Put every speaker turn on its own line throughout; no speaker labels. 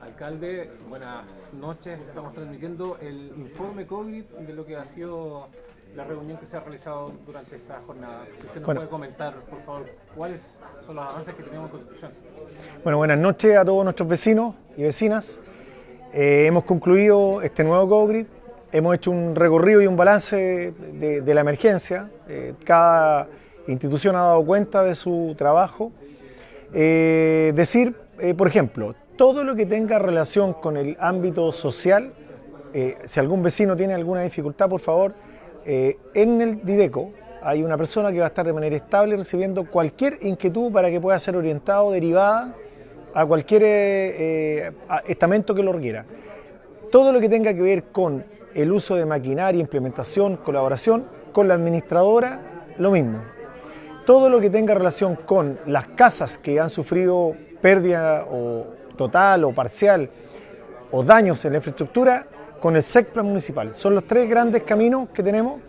alcalde, buenas noches. Estamos transmitiendo el informe COVID de lo que ha sido la reunión que se ha realizado durante esta jornada. Si usted nos puede comentar, por favor, cuáles son los avances que tenemos en Constitución.
Bueno, buenas noches a todos nuestros vecinos y vecinas. Eh, hemos concluido este nuevo COVID, hemos hecho un recorrido y un balance de, la emergencia. Eh, cada institución ha dado cuenta de su trabajo. Eh, decir, por ejemplo, todo lo que tenga relación con el ámbito social, si algún vecino tiene alguna dificultad, por favor, eh, en el Dideco hay una persona que va a estar de manera estable recibiendo cualquier inquietud para que pueda ser orientado, derivada a cualquier eh, eh, estamento que lo requiera. Todo lo que tenga que ver con el uso de maquinaria, implementación, colaboración, con la administradora, lo mismo. Todo lo que tenga relación con las casas que han sufrido pérdida o total o parcial o daños en la infraestructura, con el SECPLAN municipal. Son los tres grandes caminos que tenemos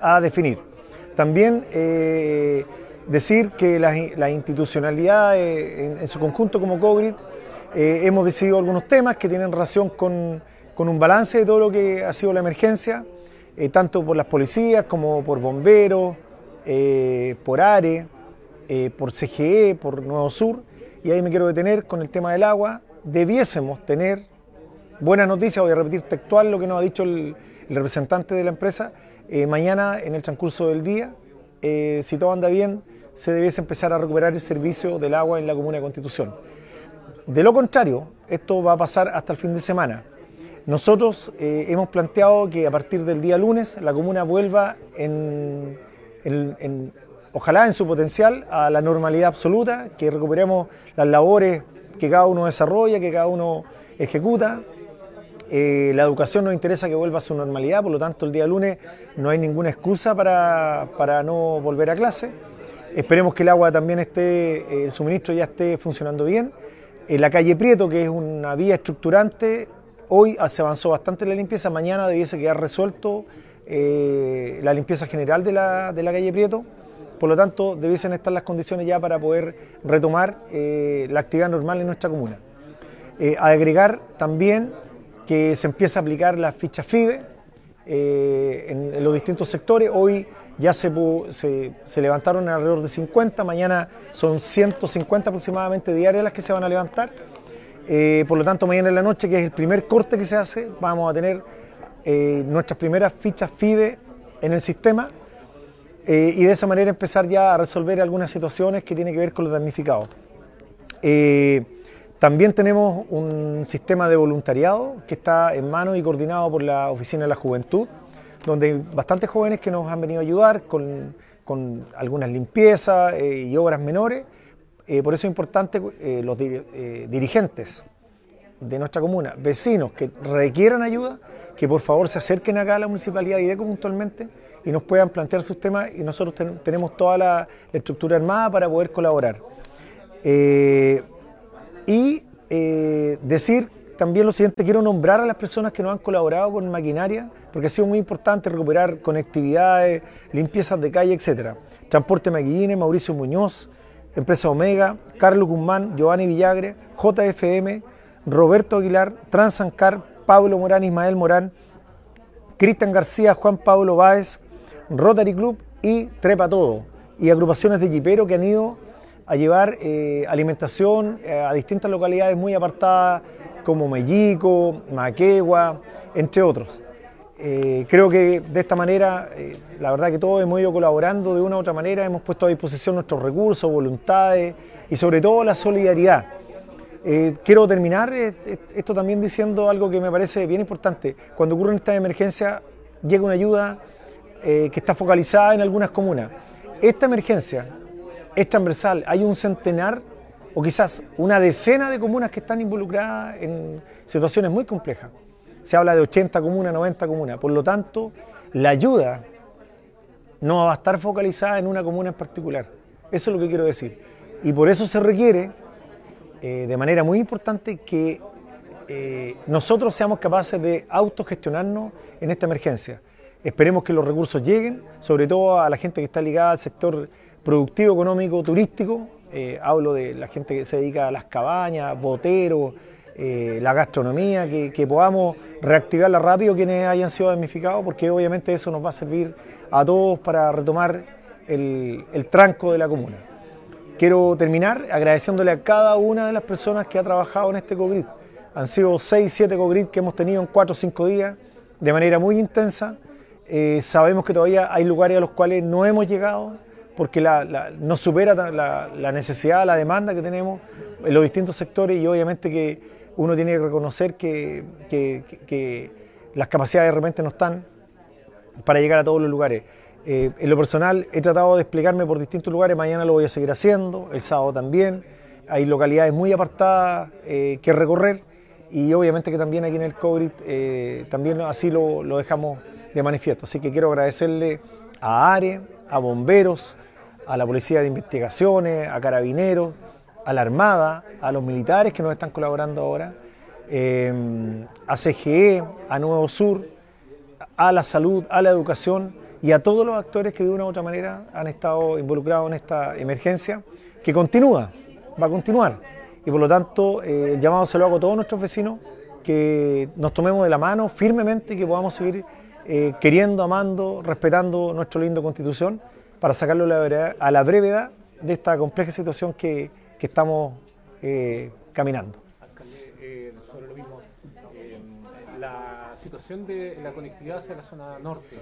a definir. También eh, decir que la, institucionalidad en, su conjunto como COGRID eh, hemos decidido algunos temas que tienen relación con, un balance de todo lo que ha sido la emergencia, eh, tanto por las policías como por bomberos, por ARE, por CGE, por Nuevo Sur, y ahí me quiero detener con el tema del agua. Debiésemos tener buena noticia, voy a repetir textual lo que nos ha dicho el, representante de la empresa. Eh, mañana, en el transcurso del día, eh, si todo anda bien, se debiese empezar a recuperar el servicio del agua en la Comuna de Constitución. De lo contrario, esto va a pasar hasta el fin de semana. Nosotros eh, hemos planteado que a partir del día lunes la comuna vuelva en, ojalá en su potencial a la normalidad absoluta, que recuperemos las labores que cada uno desarrolla, que cada uno ejecuta, eh, la educación nos interesa que vuelva a su normalidad, por lo tanto el día lunes no hay ninguna excusa para, no volver a clase. Esperemos que el agua también esté, eh, el suministro ya esté funcionando bien. En la calle Prieto, que es una vía estructurante, hoy se avanzó bastante la limpieza, mañana debiese quedar resuelto eh, la limpieza general de la, de la, calle Prieto. Por lo tanto, debiesen estar las condiciones ya para poder retomar la actividad normal en nuestra comuna. agregar también que se empieza a aplicar la ficha FIBE eh, en, los distintos sectores. Hoy ya se, se, levantaron alrededor de 50, mañana son 150 aproximadamente diarias las que se van a levantar. Eh, por lo tanto, mañana en la noche, que es el primer corte que se hace, vamos a tener eh, nuestras primeras fichas FIBE en el sistema y de esa manera empezar ya a resolver algunas situaciones que tienen que ver con los damnificados. También tenemos un sistema de voluntariado que está en manos y coordinado por la Oficina de la Juventud, donde hay bastantes jóvenes que nos han venido a ayudar con, algunas limpiezas eh, y obras menores. Eh, por eso es importante eh, los dirigentes de nuestra comuna, vecinos que requieran ayuda, que por favor se acerquen acá a la municipalidad de IDECO puntualmente y nos puedan plantear sus temas y nosotros tenemos toda la estructura armada para poder colaborar. Y eh, decir también lo siguiente, quiero nombrar a las personas que nos han colaborado con maquinaria, porque ha sido muy importante recuperar conectividades, limpiezas de calle, etc. Transporte Maquillines, Mauricio Muñoz, Empresa Omega, Carlos Guzmán, Giovanni Villagre, JFM, Roberto Aguilar, Transancar, Pablo Morán, Ismael Morán, Cristian García, Juan Pablo Báez, Rotary Club y Trepa Todo, y agrupaciones de jipero que han ido a llevar eh, alimentación eh, a distintas localidades muy apartadas como Mellico, Maquegua, entre otros. Eh, creo que de esta manera, la verdad que todos hemos ido colaborando de una u otra manera, hemos puesto a disposición nuestros recursos, voluntades y sobre todo la solidaridad. quiero terminar esto también diciendo algo que me parece bien importante. Cuando ocurre esta emergencia, llega una ayuda que está focalizada en algunas comunas. Esta emergencia es transversal. Hay un centenar o quizás una decena de comunas que están involucradas en situaciones muy complejas. Se habla de 80 comunas, 90 comunas. Por lo tanto, la ayuda no va a estar focalizada en una comuna en particular. Eso es lo que quiero decir. Y por eso se requiere, eh, de manera muy importante, que eh, nosotros seamos capaces de autogestionarnos en esta emergencia. Esperemos que los recursos lleguen, sobre todo a la gente que está ligada al sector productivo, económico, turístico. Eh, hablo de la gente que se dedica a las cabañas, boteros, eh, la gastronomía, que, podamos reactivarla rápido quienes hayan sido damnificados, porque obviamente eso nos va a servir a todos para retomar el, tranco de la comuna. Quiero terminar agradeciéndole a cada una de las personas que ha trabajado en este COGRID. Han sido 6, 7 COGRID que hemos tenido en 4 o 5 días de manera muy intensa. Eh, sabemos que todavía hay lugares a los cuales no hemos llegado porque la, no supera la, necesidad, la demanda que tenemos en los distintos sectores y obviamente que uno tiene que reconocer que, las capacidades de repente no están para llegar a todos los lugares. Eh, en lo personal he tratado de explicarme por distintos lugares, mañana lo voy a seguir haciendo, el sábado también. Hay localidades muy apartadas eh, que recorrer y obviamente que también aquí en el COVID también así lo, dejamos de manifiesto. Así que quiero agradecerle a ARE, a bomberos, a la Policía de Investigaciones, a Carabineros, a la Armada, a los militares que nos están colaborando ahora, eh, a CGE, a Nuevo Sur, a la salud, a la educación y a todos los actores que de una u otra manera han estado involucrados en esta emergencia, que continúa, va a continuar. Y por lo tanto, eh, el llamado se lo hago a todos nuestros vecinos, que nos tomemos de la mano firmemente y que podamos seguir eh, queriendo, amando, respetando nuestra linda constitución para sacarlo a la brevedad de esta compleja situación que, estamos eh, caminando.
Alcalde, eh, sobre lo mismo, la situación de la conectividad hacia la zona norte.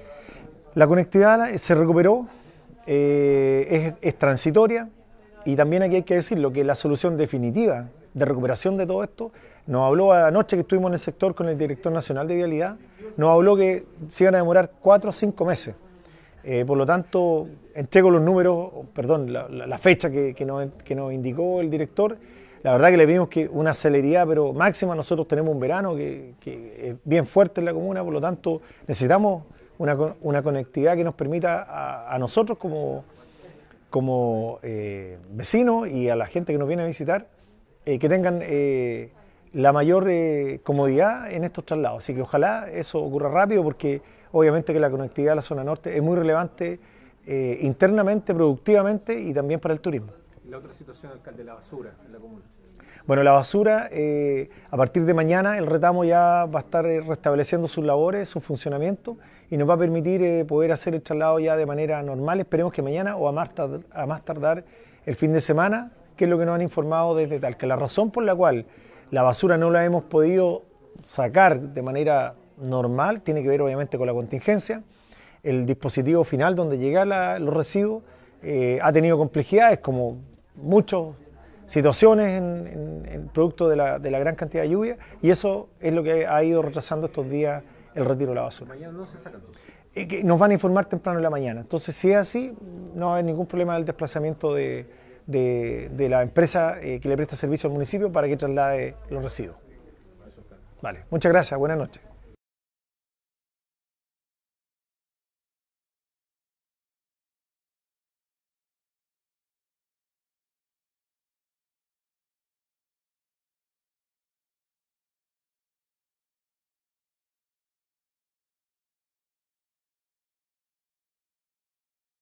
La conectividad se recuperó, es, es, transitoria y también aquí hay que decirlo que la solución definitiva de recuperación de todo esto. Nos habló anoche que estuvimos en el sector con el director nacional de vialidad, nos habló que se iban a demorar cuatro o cinco meses. Eh, por lo tanto, entrego los números, perdón, la, fecha que, nos, indicó el director. La verdad que le vimos que una celeridad, pero máxima, nosotros tenemos un verano que, es bien fuerte en la comuna, por lo tanto necesitamos una, conectividad que nos permita a, nosotros como, como eh, vecinos y a la gente que nos viene a visitar eh, que tengan la mayor comodidad en estos traslados. Así que ojalá eso ocurra rápido porque Obviamente que la conectividad a la zona norte es muy relevante eh, internamente, productivamente y también para el turismo.
La otra situación, alcalde, la basura en la comuna.
Bueno, la basura, eh, a partir de mañana el retamo ya va a estar eh, restableciendo sus labores, su funcionamiento y nos va a permitir poder hacer el traslado ya de manera normal. Esperemos que mañana o a más, tardar, a más tardar el fin de semana, que es lo que nos han informado desde tal, que la razón por la cual la basura no la hemos podido sacar de manera normal, tiene que ver obviamente con la contingencia. El dispositivo final donde llegan los residuos eh, ha tenido complejidades como muchas situaciones en, producto de la, gran cantidad de lluvia y eso es lo que ha ido retrasando estos días el retiro de la basura.
Mañana no se saca
que nos van a informar temprano en la mañana. Entonces, si es así, no hay ningún problema del desplazamiento de, la empresa eh, que le presta servicio al municipio para que traslade los residuos. Vale, muchas gracias, buenas noches.